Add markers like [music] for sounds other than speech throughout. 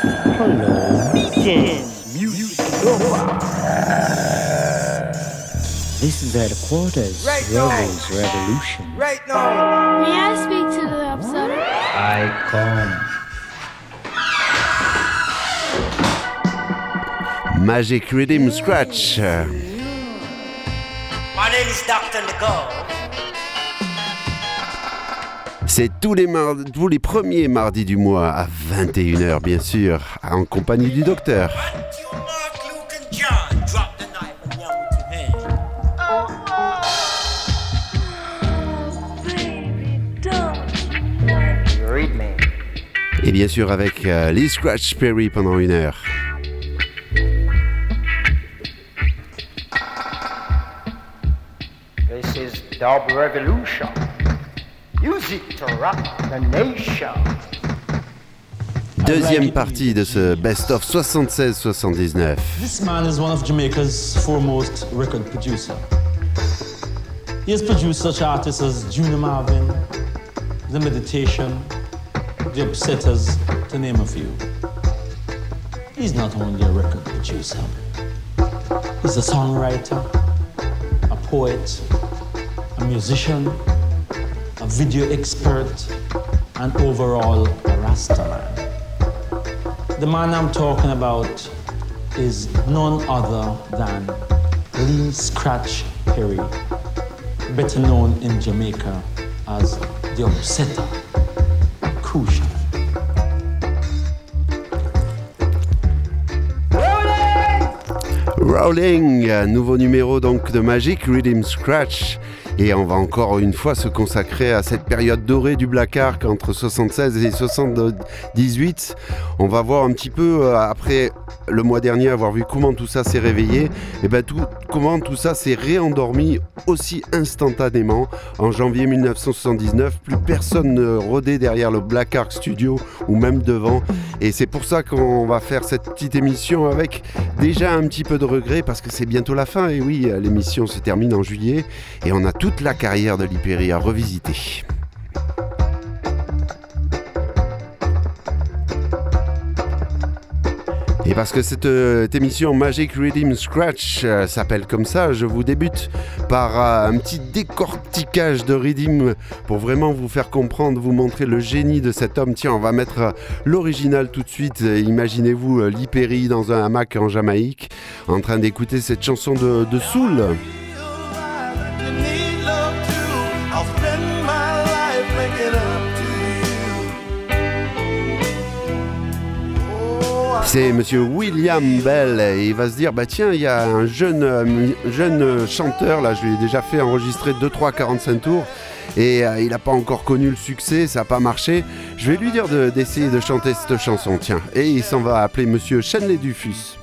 Hello, Dance Music Nova. This is headquarters, Right Rebels Revolution. Right now. May I speak to the observer? I come. Magic Rhythm Scratch. My name is Dr. Nicole. C'est tous les, tous les premiers mardis du mois à 21h, bien sûr, en compagnie du docteur. Et bien sûr avec euh, Lee Scratch Perry pendant une heure. This is Dub Revolution. Music to rock the nation. Deuxième partie de ce Best of 76-79. This man is one of Jamaica's foremost record producer. He has produced such artists as Junior Marvin, The Meditation, The Upsetters, to name a few. He's not only a record producer, he's a songwriter, a poet, a musician, video expert, and overall a Rasta man. The man I'm talking about is none other than Lee Scratch Perry, better known in Jamaica as the Upsetter. Crucial. Rolling, nouveau numéro donc de Magic Rhythm Scratch. Et on va encore une fois se consacrer à cette période dorée du Black Ark entre 76 et 78. On va voir un petit peu, euh, après le mois dernier avoir vu comment tout ça s'est réveillé, et ben tout, comment tout ça s'est réendormi aussi instantanément. En janvier 1979, plus personne ne rôdait derrière le Black Ark Studio ou même devant. Et c'est pour ça qu'on va faire cette petite émission avec déjà un petit peu de parce que c'est bientôt la fin. Et oui, l'émission se termine en juillet et on a toute la carrière de l'Hyperi à revisiter. Et parce que cette, euh, cette émission Magic Rhythm Scratch euh, s'appelle comme ça, je vous débute par euh, un petit décortiquage de rhythm pour vraiment vous faire comprendre, vous montrer le génie de cet homme. Tiens, on va mettre l'original tout de suite. Imaginez-vous Lee Perry dans un hamac en Jamaïque en train d'écouter cette chanson de Soul. C'est monsieur William Bell. Et il va se dire bah tiens il y a un jeune euh, jeune chanteur là je lui ai déjà fait enregistrer 2 3 45 tours. Et euh, il n'a pas encore connu le succès ça n'a pas marché. Je vais lui dire de- d'essayer de, chanter cette chanson tiens. Et il s'en va appeler monsieur Shanley Dufus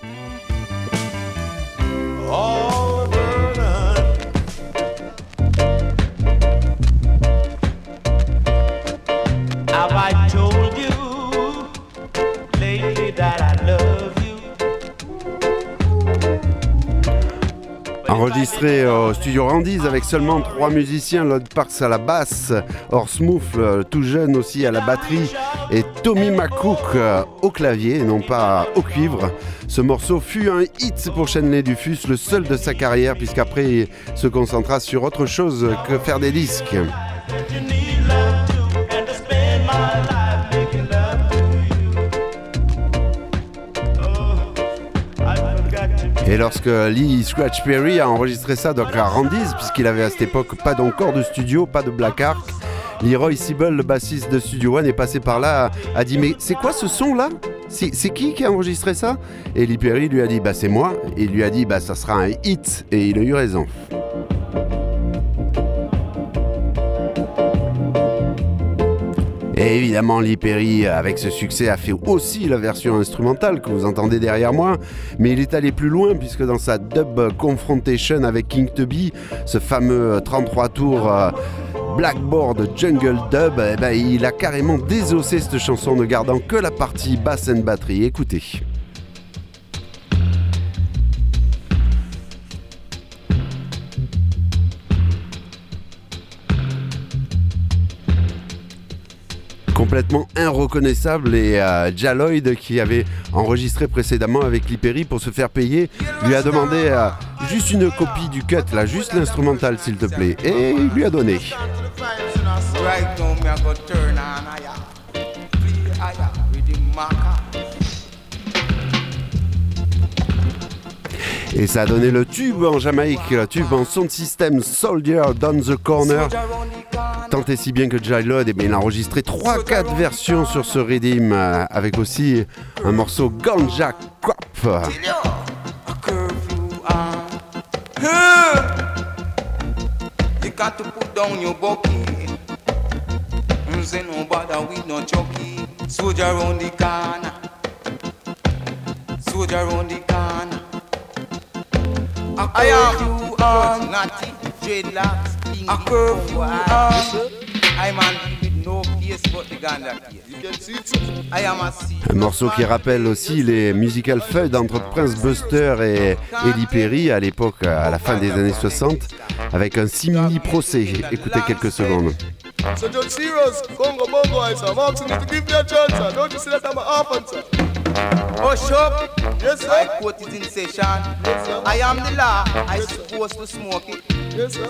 enregistré au studio Randy's avec seulement trois musiciens Lord Parks à la basse Smooth euh, tout jeune aussi à la batterie et Tommy McCook euh, au clavier non pas au cuivre. Ce morceau fut un hit pour Shenley Dufus le seul de sa carrière puisqu'après il se concentra sur autre chose que faire des disques Et lorsque Lee Scratch Perry a enregistré ça donc à Randy's, puisqu'il avait à cette époque pas d'encore de studio, pas de Black Ark, Leroy Siebel, le bassiste de Studio One, est passé par là, a dit mais c'est quoi ce son là C'est qui qui a enregistré ça? Et Lee Perry lui a dit bah c'est moi, il lui a dit bah ça sera un hit, et il a eu raison. Et évidemment, Lee avec ce succès, a fait aussi la version instrumentale que vous entendez derrière moi, mais il est allé plus loin puisque dans sa dub confrontation avec King Tubby, ce fameux 33 tours euh, Blackboard Jungle Dub, eh ben, il a carrément désossé cette chanson ne gardant que la partie basse and batterie. Écoutez. Complètement inreconnaissable et euh, qui avait enregistré précédemment avec Liperi pour se faire payer lui a demandé euh, juste une copie du cut là, juste l'instrumental s'il te plaît et lui a donné. Et ça a donné le tube en Jamaïque, le tube en son système Soldier Down the Corner. Tant et si bien que Jaloid, eh bien, il a enregistré 3-4 versions sur ce Redeem, euh, avec aussi un morceau Ganja Crop. I am on natty dreadlocks. A curfew on. I'm on with no face but the Ganda case. You can see it. I am a sea. Un morceau qui rappelle aussi les musical feuds entre Prince Buster et Eddie Perry à l'époque, à la fin des années 60, avec un simili procès. Écoutez quelques secondes. So John Serious, Congo Bongo, I say, I'm asking you to give me a chance, sir. Don't you see that I'm an orphan, sir? Hush up. Yes, sir. I quote it in session. I am the law. I supposed to smoke it. Yes, sir.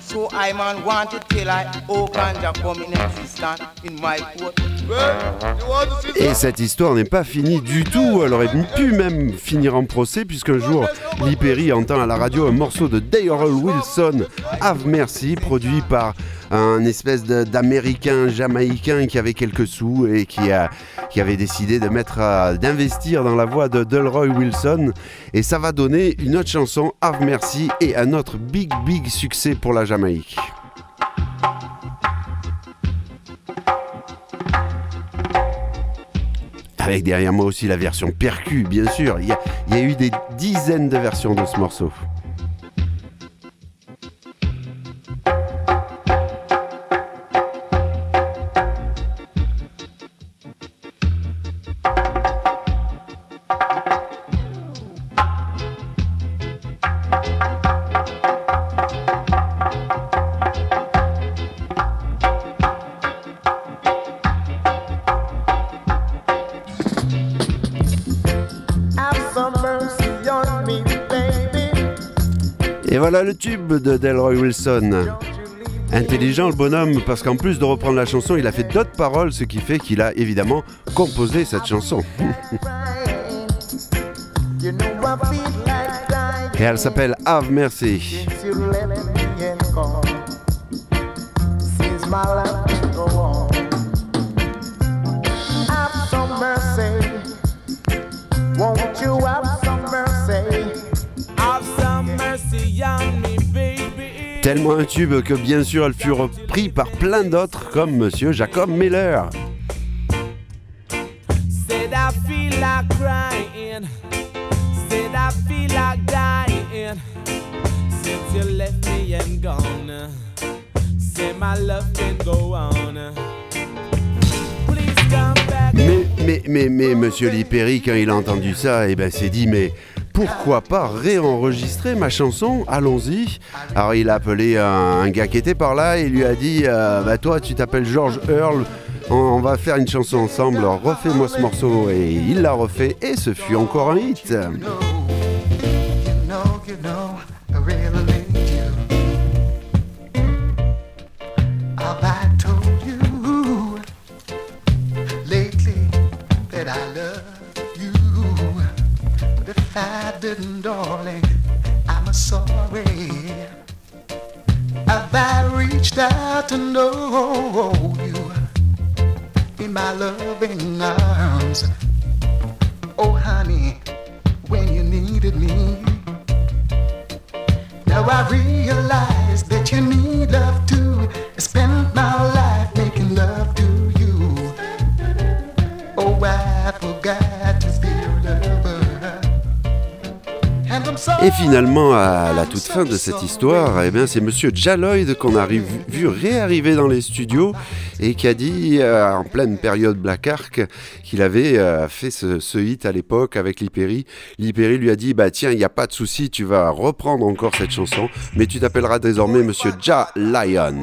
So I man want to tell I how ganja come in existence in my court. Well, you want to see Et cette histoire n'est pas finie du tout. Elle aurait pu même finir en procès, puisqu'un jour, Lee Perry entend à la radio un morceau de Daryl Wilson, Have Mercy, produit par un espèce d'américain jamaïcain qui avait quelques sous et qui, a, qui avait décidé de mettre d'investir dans la voix de Delroy Wilson. Et ça va donner une autre chanson, Have Mercy, et un autre big, big succès pour la Jamaïque. Avec derrière moi aussi la version percu, bien sûr. Il y a eu des dizaines de versions de ce morceau. Et voilà le tube de Delroy Wilson. Intelligent le bonhomme, parce qu'en plus de reprendre la chanson, il a fait d'autres paroles, ce qui fait qu'il a évidemment composé cette chanson. [laughs] Et elle s'appelle Have Mercy. Tellement un tube que bien sûr elle fut repris par plein d'autres comme Monsieur Jacob Miller. Said I feel like crying. Said I feel like dying. Since you left me and gone. Say my love can go on. Please come back. Mais, mais, mais, mais, Monsieur Lee Perry, quand il a entendu ça, eh ben, s'est dit, mais pourquoi pas réenregistrer ma chanson? Allons-y. Alors, il a appelé un, gars qui était par là et lui a dit, euh, bah, toi, tu t'appelles George Earl, on, va faire une chanson ensemble, refais-moi ce morceau. Et il l'a refait et ce fut encore un hit. I realize. Et finalement, à la toute fin de cette histoire, eh bien, c'est Monsieur Jaloid qu'on a vu, réarriver dans les studios et qui a dit, euh, en pleine période Black Ark, qu'il avait euh, fait ce, hit à l'époque avec Liperi. Liperi lui a dit, bah tiens, il n'y a pas de souci, tu vas reprendre encore cette chanson, mais tu t'appelleras désormais Monsieur Ja Lion.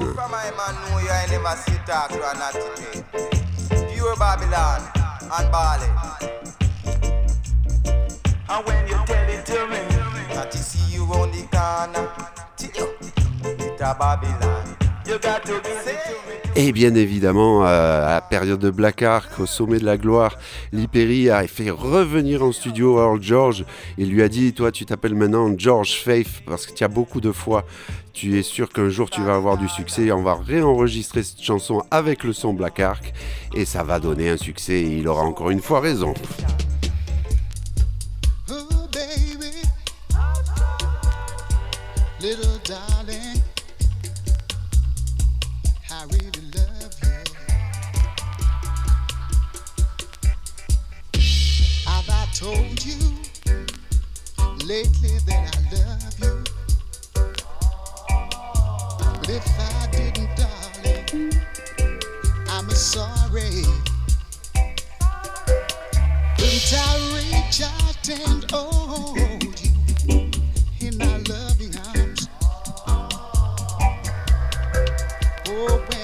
Et bien évidemment, euh, à la période de Black Ark, au sommet de la gloire, Lee Perry a fait revenir en studio Earl George. Il lui a dit Toi, tu t'appelles maintenant George Faith parce que tu as beaucoup de foi. Tu es sûr qu'un jour tu vas avoir du succès. On va réenregistrer cette chanson avec le son Black Ark et ça va donner un succès. Et il aura encore une fois raison. Little darling, I really love you. Have I told you lately that I love you? But if I didn't, darling, I'm sorry. Couldn't I reach out and hold you in my loving Oh, open.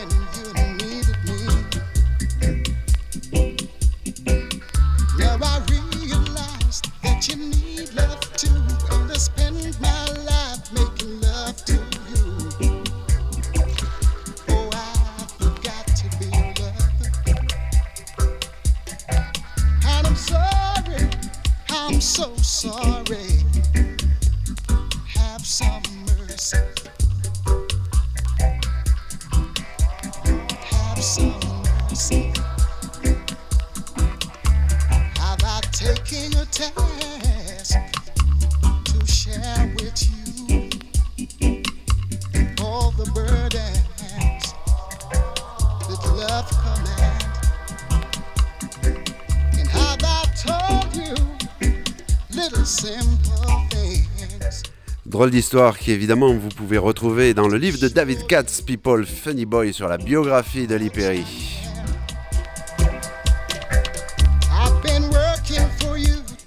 Drôle d'histoire qui évidemment vous pouvez retrouver dans le livre de David Katz, People Funny Boy, sur la biographie de Lee Perry.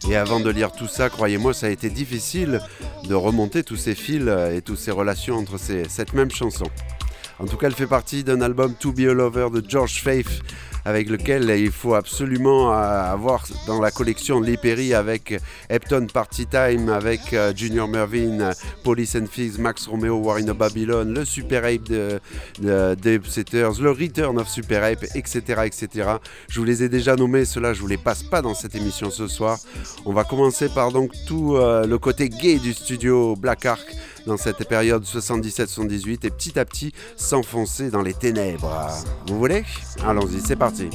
Et avant de lire tout ça, croyez-moi, ça a été difficile de remonter tous ces fils et toutes ces relations entre ces- cette même chanson. En tout cas, elle fait partie d'un album To Be a Lover de George Faith, avec lequel il faut absolument euh, avoir dans la collection Lee Perry avec Epton Party Time, avec euh, Junior Mervyn, Police and Thieves, Max Romeo, War in a Babylon, le Super Ape de, de Dave Setters, le Return of Super Ape, etc., etc. Je vous les ai déjà nommés, ceux-là je vous les passe pas dans cette émission ce soir. On va commencer par donc tout euh, le côté gay du studio Black Ark dans cette période 77-78 et petit à petit s'enfoncer dans les ténèbres. Vous voulez? Allons-y, c'est parti.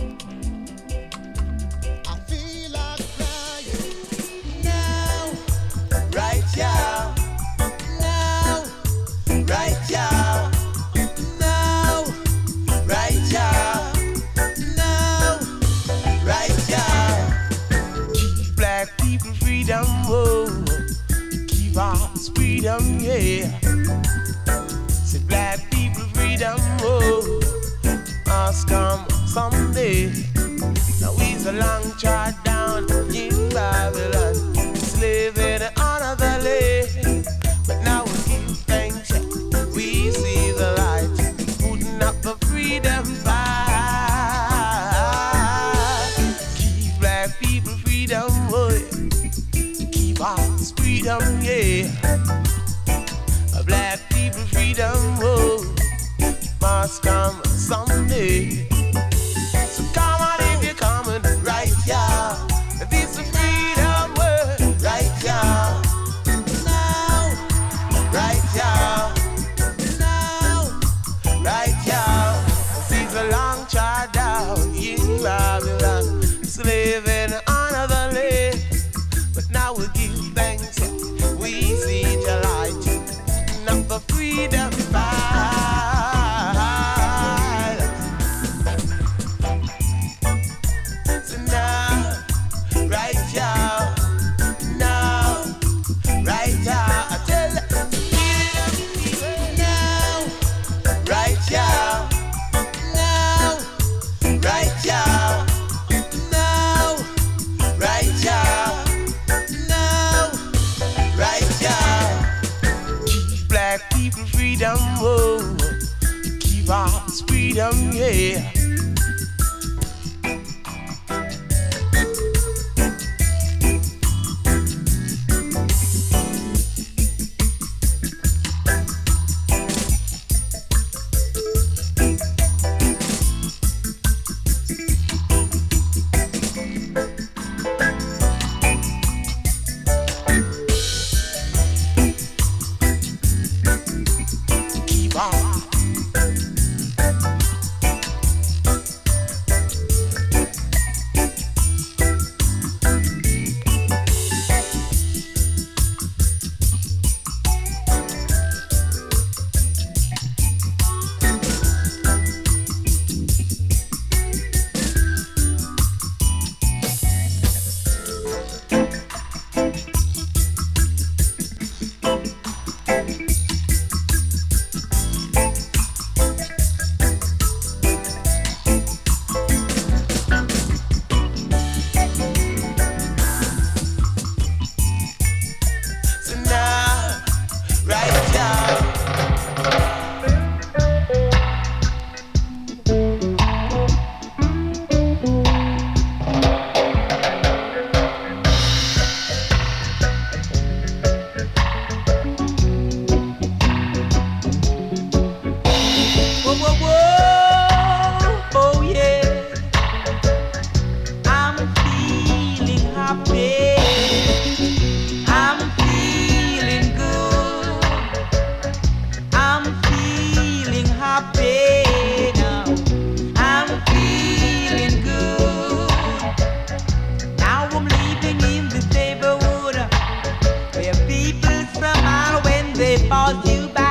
about you back.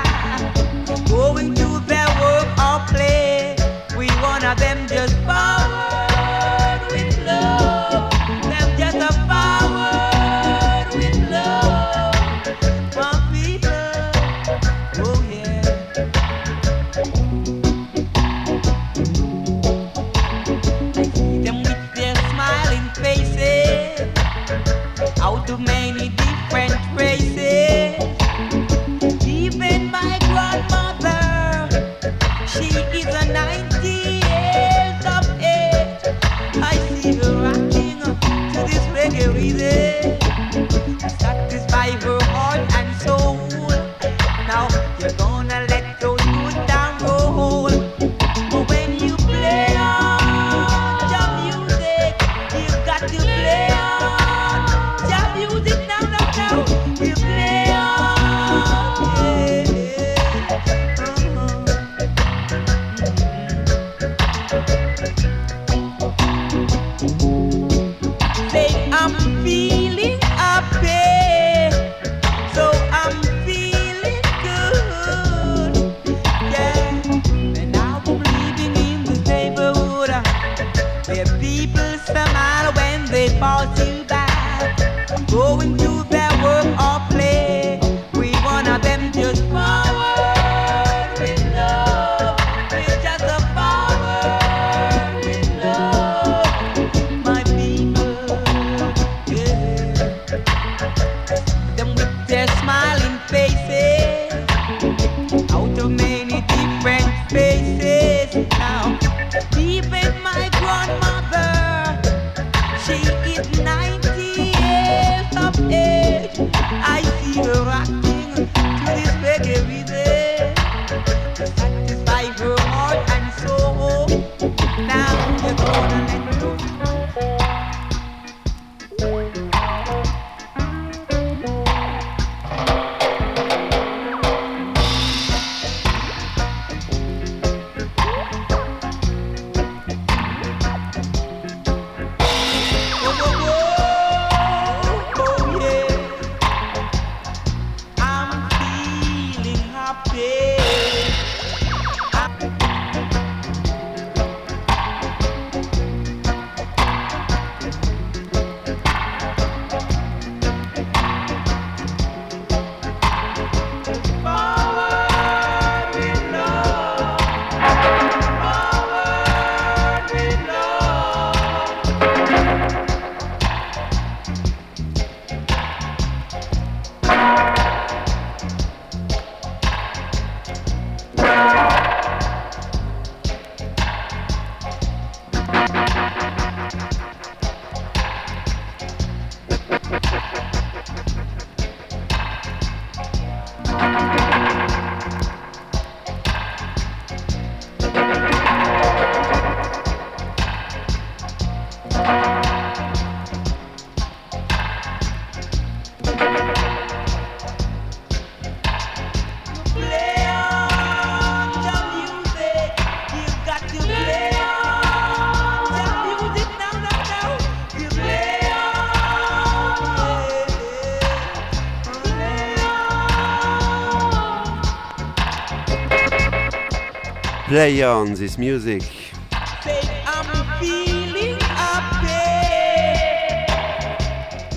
play on this music.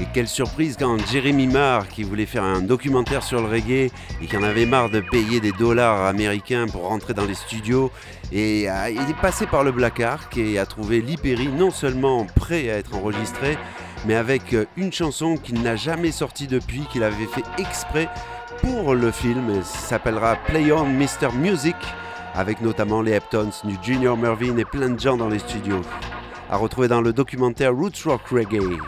Et quelle surprise quand Jeremy Marr, qui voulait faire un documentaire sur le reggae et qui en avait marre de payer des dollars américains pour rentrer dans les studios, euh, est passé par le Black Ark et a trouvé l'Ipéry non seulement prêt à être enregistré, mais avec euh, une chanson qu'il n'a jamais sortie depuis, qu'il avait fait exprès pour le film. s'appellera Play On Mr. Music avec notamment les Heptons, New Junior Mervyn et plein de gens dans les studios. À retrouver dans le documentaire Roots Rock Reggae.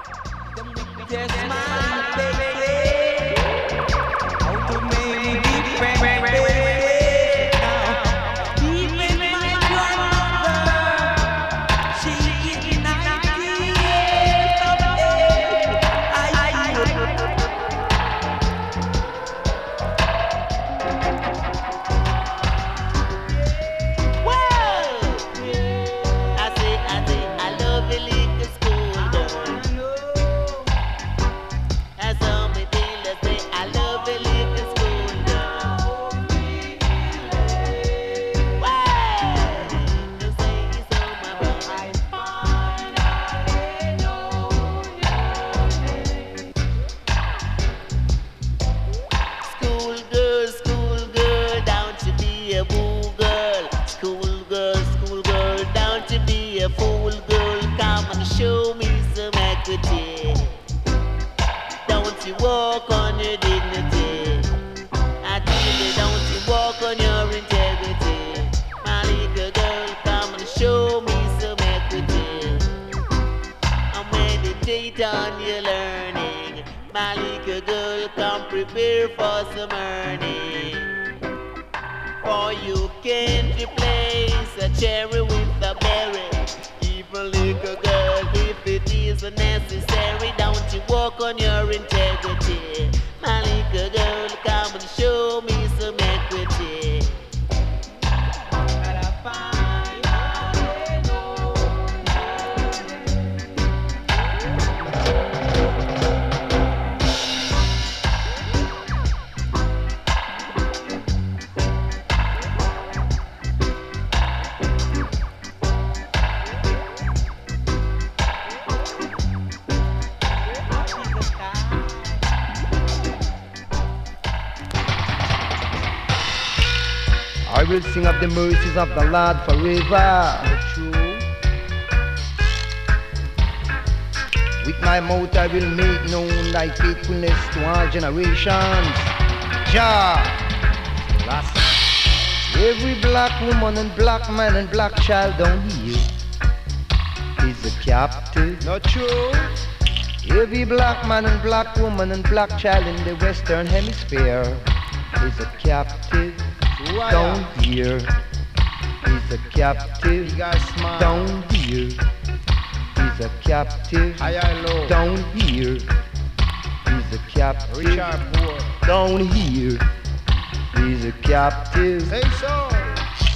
Show me some equity. And meditate on your learning. My little girl, come prepare for some earning. For you can't replace a cherry with a berry. Even little girl, if it is necessary, don't you walk on your integrity. My little girl, come and show me some equity. Will sing of the mercies of the Lord forever. True. With my mouth I will make known thy faithfulness to all generations. Jah. Last. Every black woman and black man and black child down here is a captive. Not true. Every black man and black woman and black child in the Western Hemisphere is a captive. Down here. Is a captive. Down here. Is a captive. Down here. Is a captive. Down here. Is a captive.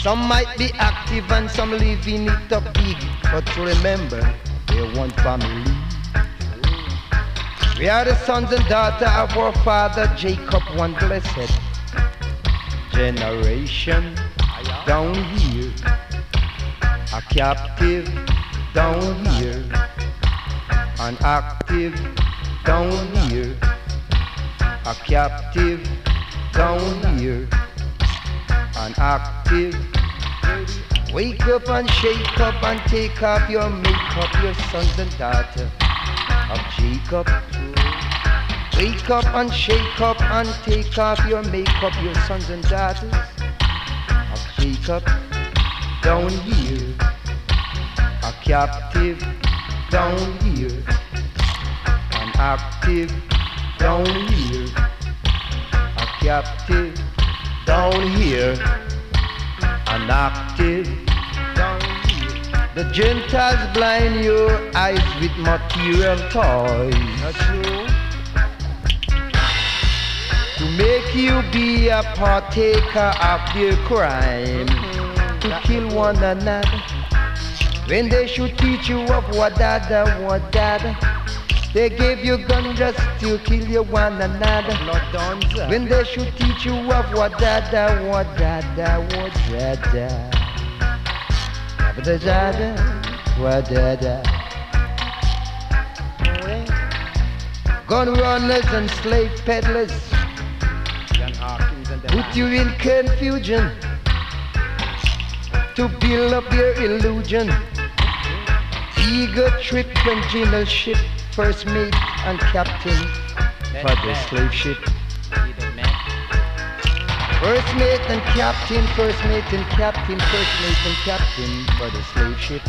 Some might be active and some living it up big, but remember, they're one family. We are the sons and daughters of our father Jacob, one blessed generation. Down here, a captive. Down here, an active. Down here, a captive. Down here, an active. Wake up and shake up and take off your makeup, your sons and daughters of Jacob. Wake up and shake up and take off your makeup, your sons and daughters of Jacob. Down here, a captive. Down here, an active. Down here, a captive. Down here, an active. Down here. The Gentiles blind your eyes with material toys. Not true to make you be a partaker of their crime, mm-hmm. to kill one another. When they should teach you of wadada, wadada, they gave you gun just to kill you one another. When they should teach you of wadada, wadada, wadada, wadada, wadada. Gun runners and slave peddlers put you in confusion to build up your illusion. Eager trip and general ship, first mate and captain for the slave ship. First mate and captain, first mate and captain, first mate and captain for the slave ship.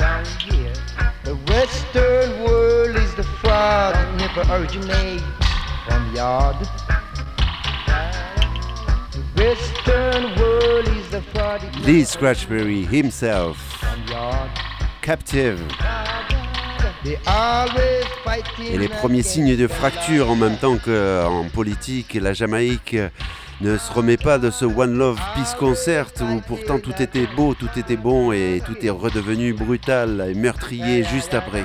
Down here, the western world is the fraud that never originate from yard. Lee Scratchberry himself. Captive. Et les premiers signes de fracture en même temps qu'en politique, la Jamaïque ne se remet pas de ce One Love Peace Concert où pourtant tout était beau, tout était bon et tout est redevenu brutal et meurtrier juste après.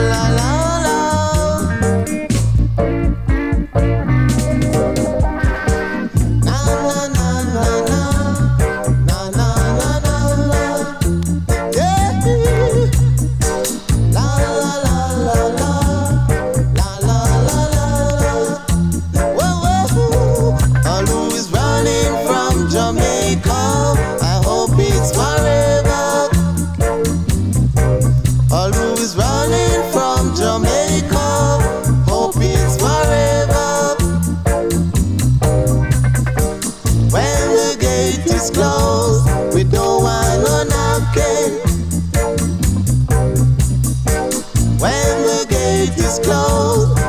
la la. la When the gate is closed,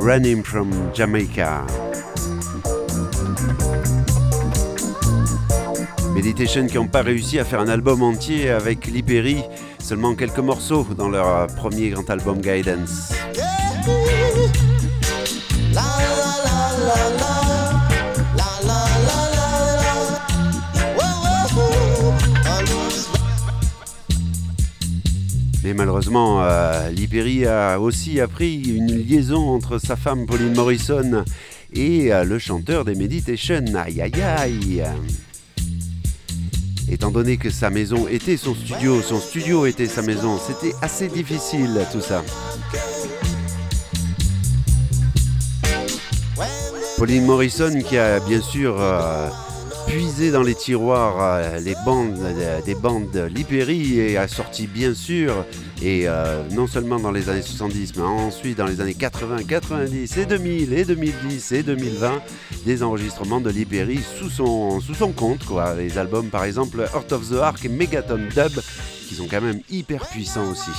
Running from Jamaica. Meditation qui n'ont pas réussi à faire un album entier avec Lee Perry, seulement quelques morceaux dans leur premier grand album Guidance. Perry a aussi appris une liaison entre sa femme Pauline Morrison et euh, le chanteur des Meditation. Aïe aïe aïe Étant donné que sa maison était son studio, son studio était sa maison, c'était assez difficile tout ça. Pauline Morrison qui a bien sûr euh, puisé dans les tiroirs euh, les bandes, euh, des bandes Lee Perry et a sorti bien sûr, et euh, non seulement dans les années 70, mais ensuite dans les années 80, 90 et 2000 et 2010 et 2020, des enregistrements de Lee Perry sous son, sous son compte. Les albums par exemple Heart of the Ark et Megaton Dub qui sont quand même hyper puissants aussi.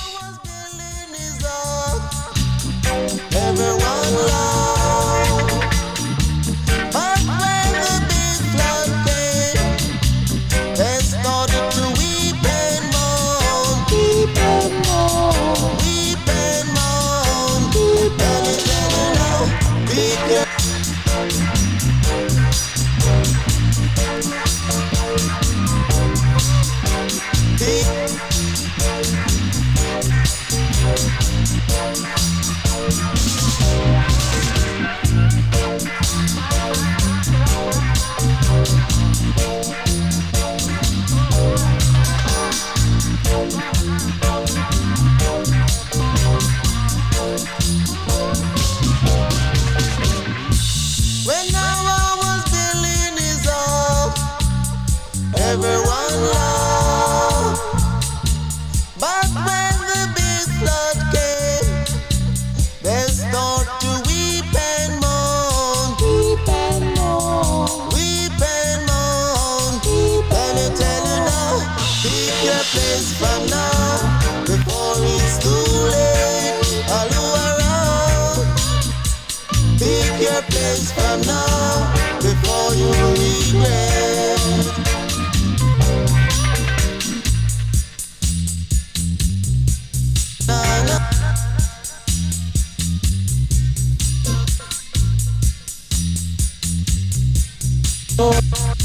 Oh,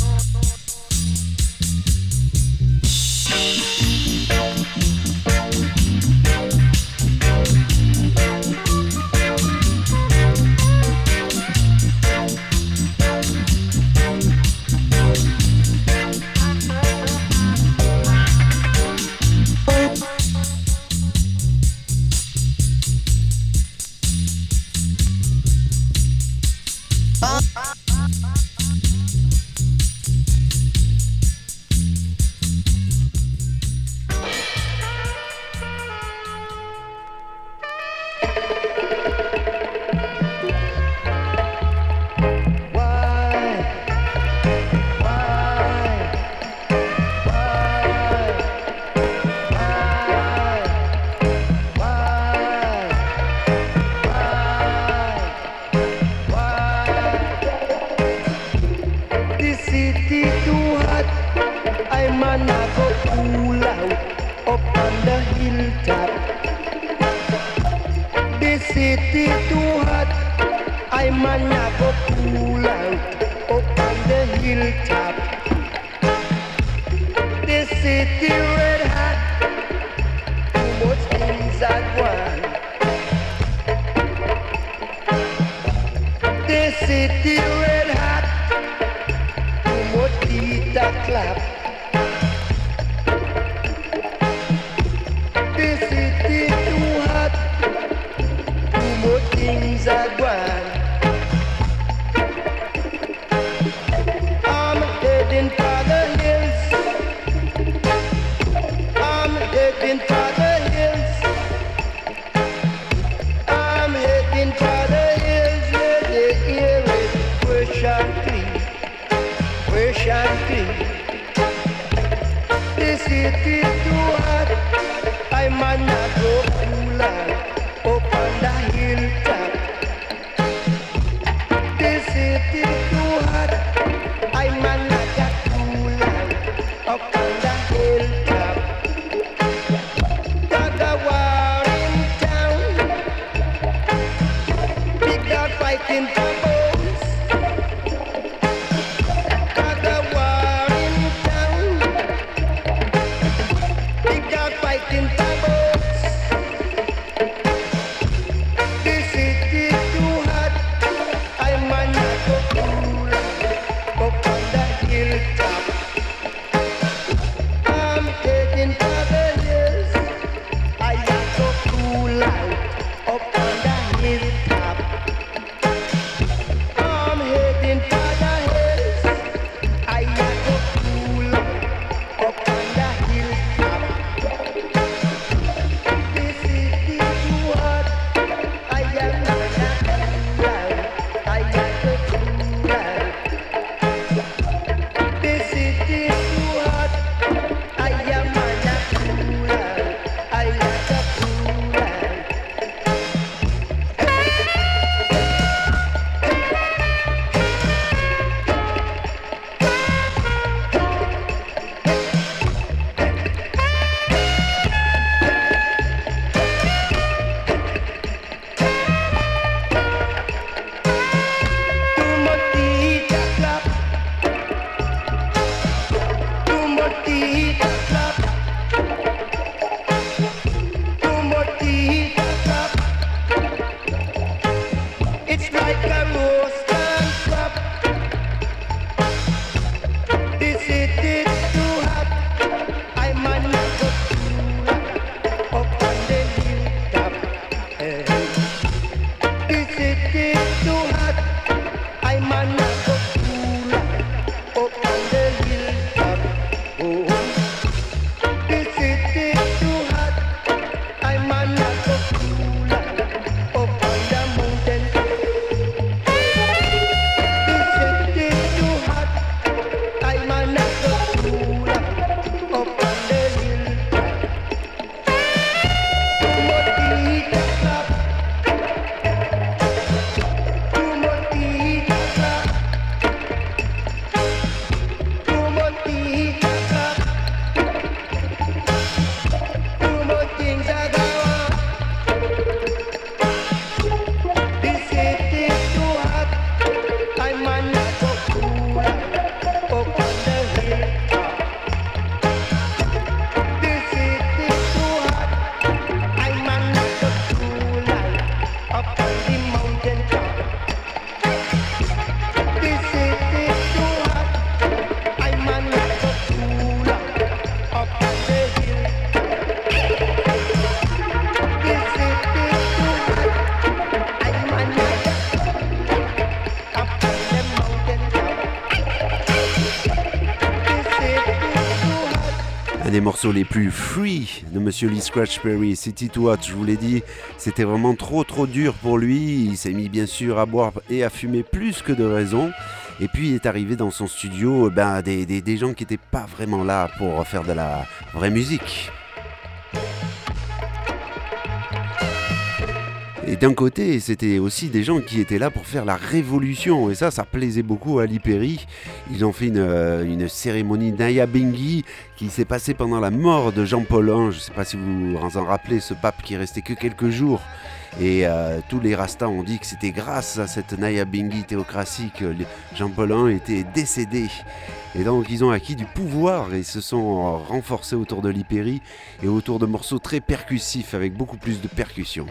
in time. Un des morceaux les plus free de Monsieur Lee Scratch Perry, City to Hot, je vous l'ai dit, c'était vraiment trop trop dur pour lui. Il s'est mis bien sûr à boire et à fumer plus que de raison. Et puis il est arrivé dans son studio ben, des, des- des gens qui n'étaient pas vraiment là pour faire de la vraie musique. Et d'un côté, c'était aussi des gens qui étaient là pour faire la révolution. Et ça, ça plaisait beaucoup à Ali Perry. Ils ont fait une, euh, cérémonie Naya Bengi qui s'est passée pendant la mort de Jean-Paul I. Je ne sais pas si vous vous en rappelez, ce pape qui est resté que quelques jours. Et euh, tous les Rastas ont dit que c'était grâce à cette Naya Bengi théocratie que Jean-Paul I était décédé. Et donc ils ont acquis du pouvoir et se sont renforcés autour de l'Hypérie et autour de morceaux très percussifs avec beaucoup plus de percussions.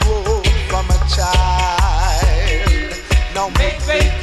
grow from a child. Now make me.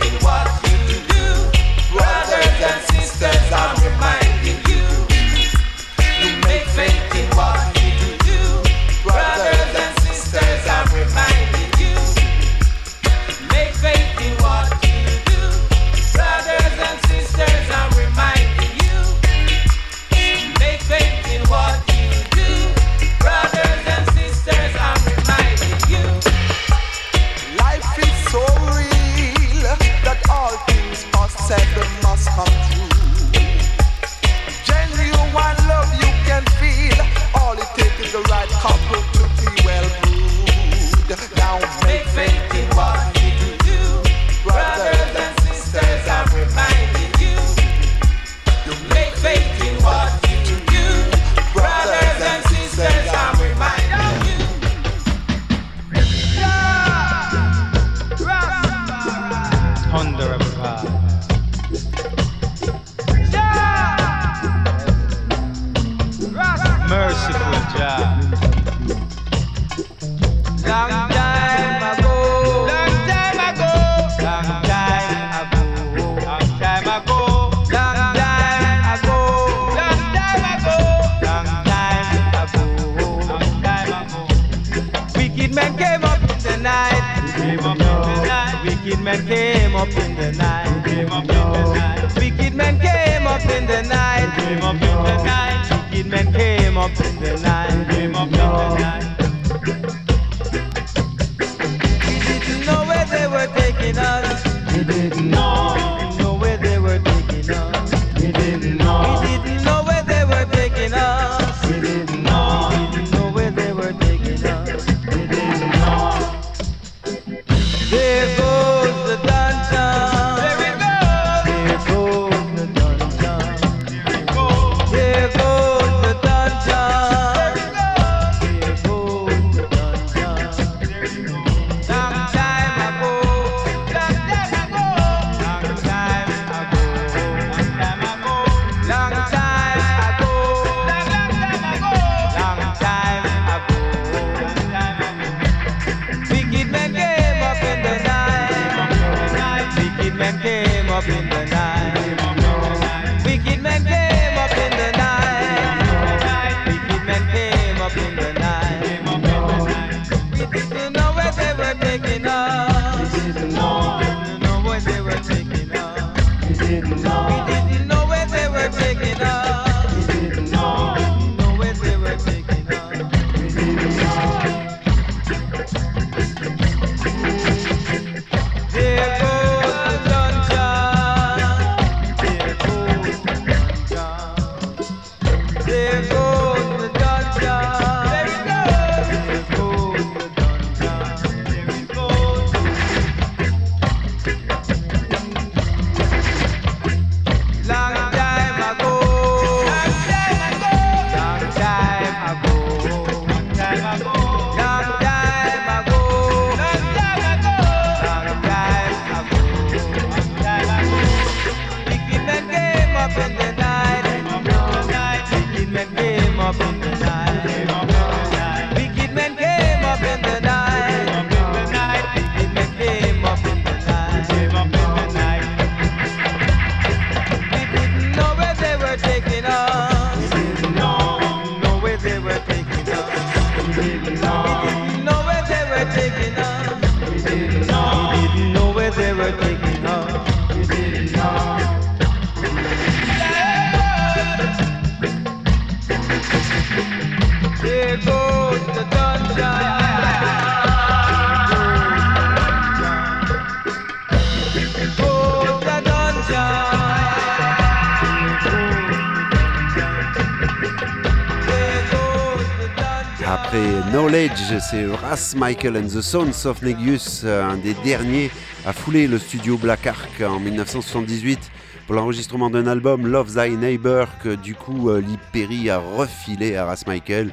Knowledge, c'est Ras Michael and the Sons of Negus, euh, un des derniers à fouler le studio Black Ark en 1978 pour l'enregistrement d'un album Love Thy Neighbor que du coup euh, Lee Perry a refilé à Ras Michael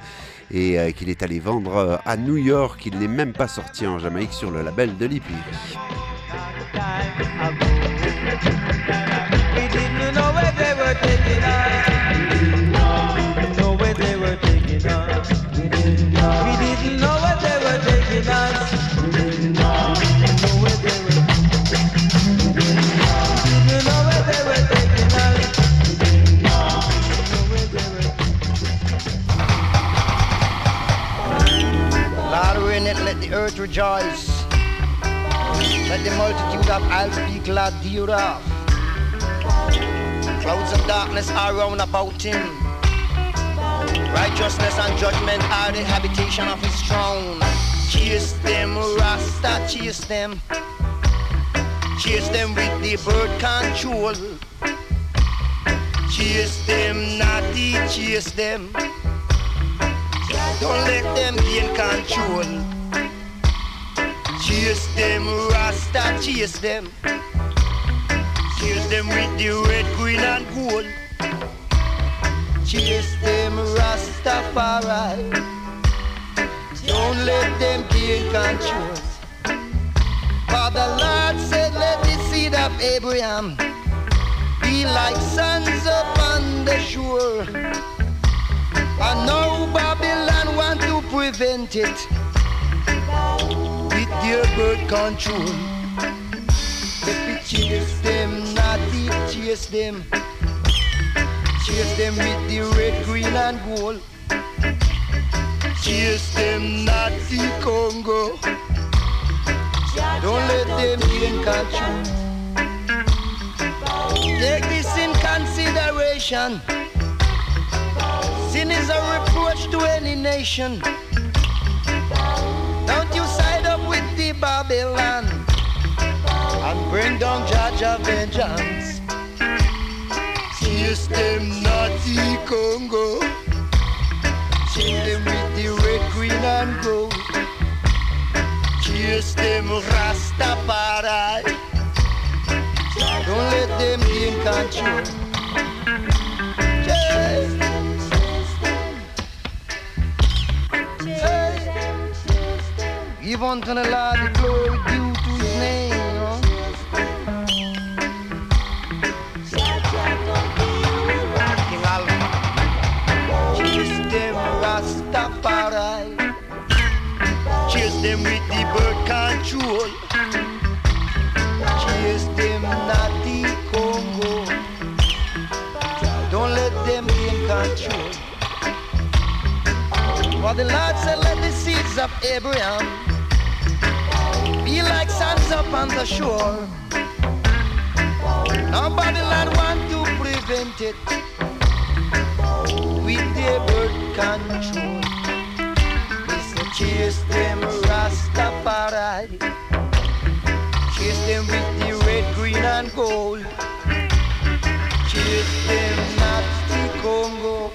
et euh, qu'il est allé vendre à New York. Il n'est même pas sorti en Jamaïque sur le label de Lee Perry. rejoice. Let the multitude of isles be glad thereof. Clouds of darkness are round about him. Righteousness and judgment are the habitation of his throne. Chase them, Rasta, chase them. Chase them with the birth control. Chase them, naughty, chase them. Don't let them gain control. Chase them, Rasta, chase them. Chase them with the red, green, and gold. Chase them, Rastafari. Don't let them gain control. Father Lord said, let the seed of Abraham be like sons upon the shore. And now Babylon want to prevent it with their birth control. If we chase them, not it chase them. Chase them with the red, green, and gold. Chase them, not the Congo. Don't let them gain control. Take this in consideration. Sin is a reproach to any nation. Don't you side up with the Babylon and bring down of vengeance. Chase them naughty Congo. Chase them with the red, green, and gold. Chase them Rastafari. Don't let them gain control. Chase Give unto the Lord the glory due to his name. Chase them Rastafari. Chase them with the bird control. Chase them naughty Congo. Don't let them gain control. For the Lord said, let the seeds of Abraham be like sands upon the shore. Nobody land want to prevent it with their birth control. Listen, chase them Rastafari. Chase them with the red, green, and gold. Chase them not the Congo.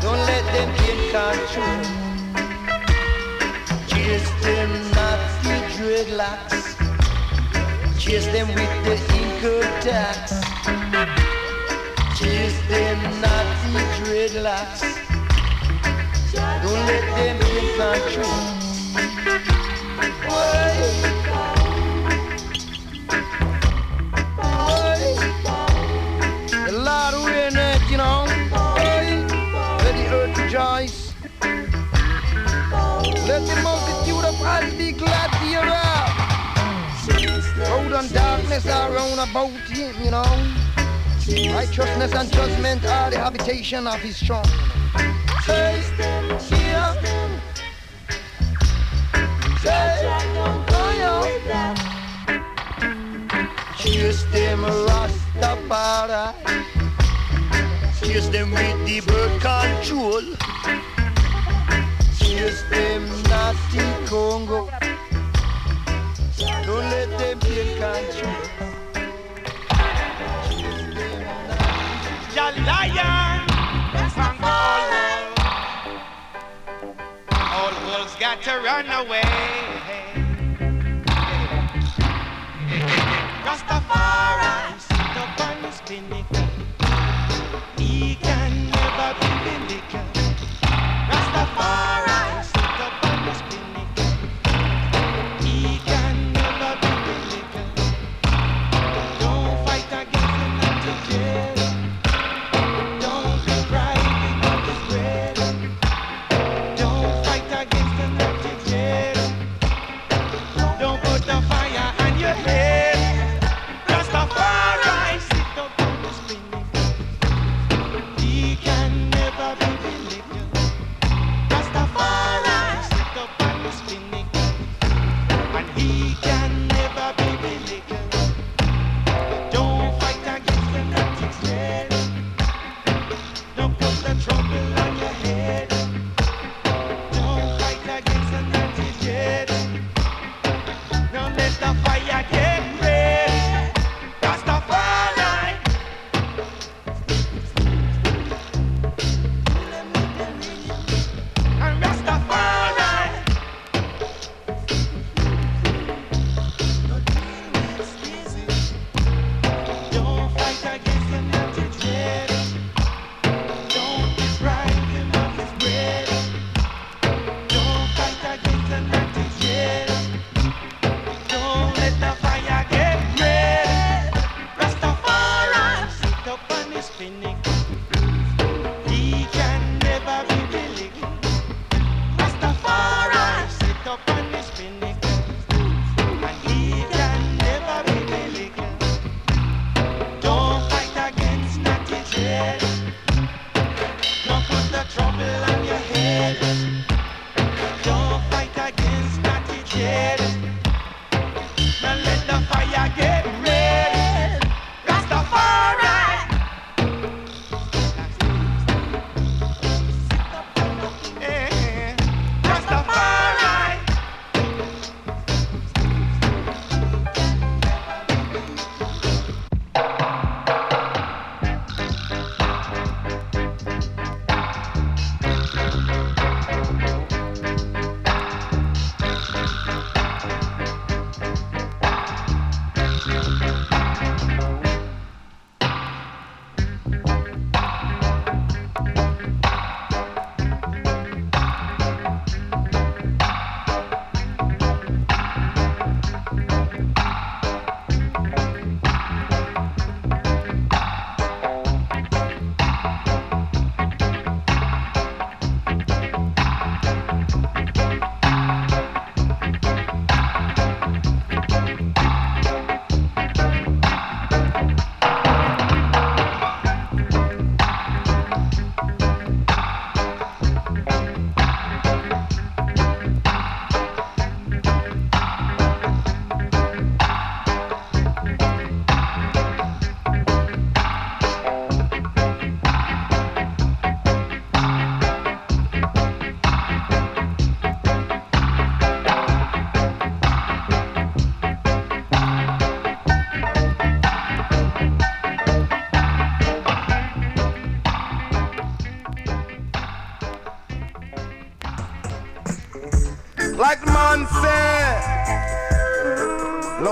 Don't let them gain control. The dreadlocks. Chase them with the income tax. Chase them the dreadlocks. Don't let them gain control. Why? Why? The Lord darkness are round about him, you know. Righteousness and judgment are the habitation of his throne. Yeah. Say, oh, yeah. Chase them Rastafari. Chase them with the bird control. Chase them naughty Congo let them take control. You're lion and all All wolves got to run away. [laughs] Rastafari, sit up and spin it. He can never be believed.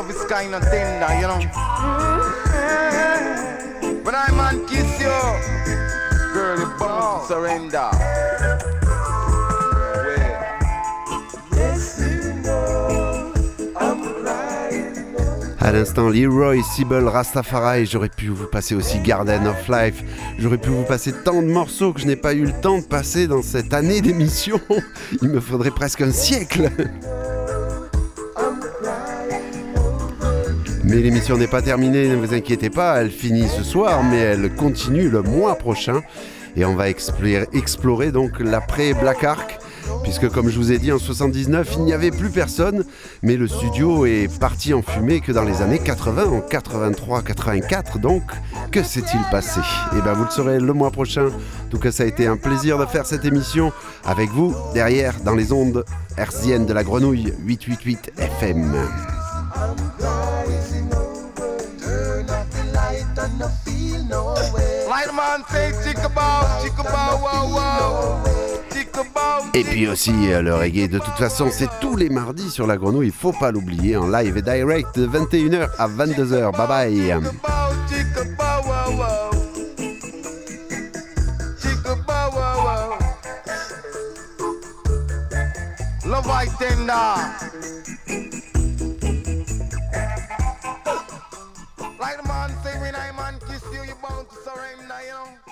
This kind of tender, you know. I kiss you, girl, you. À l'instant, Leroy, Sibel, Rastafari, j'aurais pu vous passer aussi Garden of Life, j'aurais pu vous passer tant de morceaux que je n'ai pas eu le temps de passer dans cette année d'émission. [laughs] Il me faudrait presque un siècle. Mais l'émission n'est pas terminée, ne vous inquiétez pas, elle finit ce soir, mais elle continue le mois prochain. Et on va explorer, donc l'après Black Ark, puisque comme je vous ai dit, en 79, il n'y avait plus personne, mais le studio est parti en fumée que dans les années 80, en 83, 84, donc que s'est-il passé? Eh bien vous le saurez le mois prochain. En tout cas, ça a été un plaisir de faire cette émission avec vous, derrière, dans les ondes hertziennes de la grenouille 888 FM. Like the man say, chickabow, chickabow, wow, wow. Chickabow, Et puis aussi, euh, le reggae, de toute façon, c'est tous les mardis sur la grenouille, il faut pas l'oublier, en live et direct de 21h à 22h. Bye bye. Love I. you know?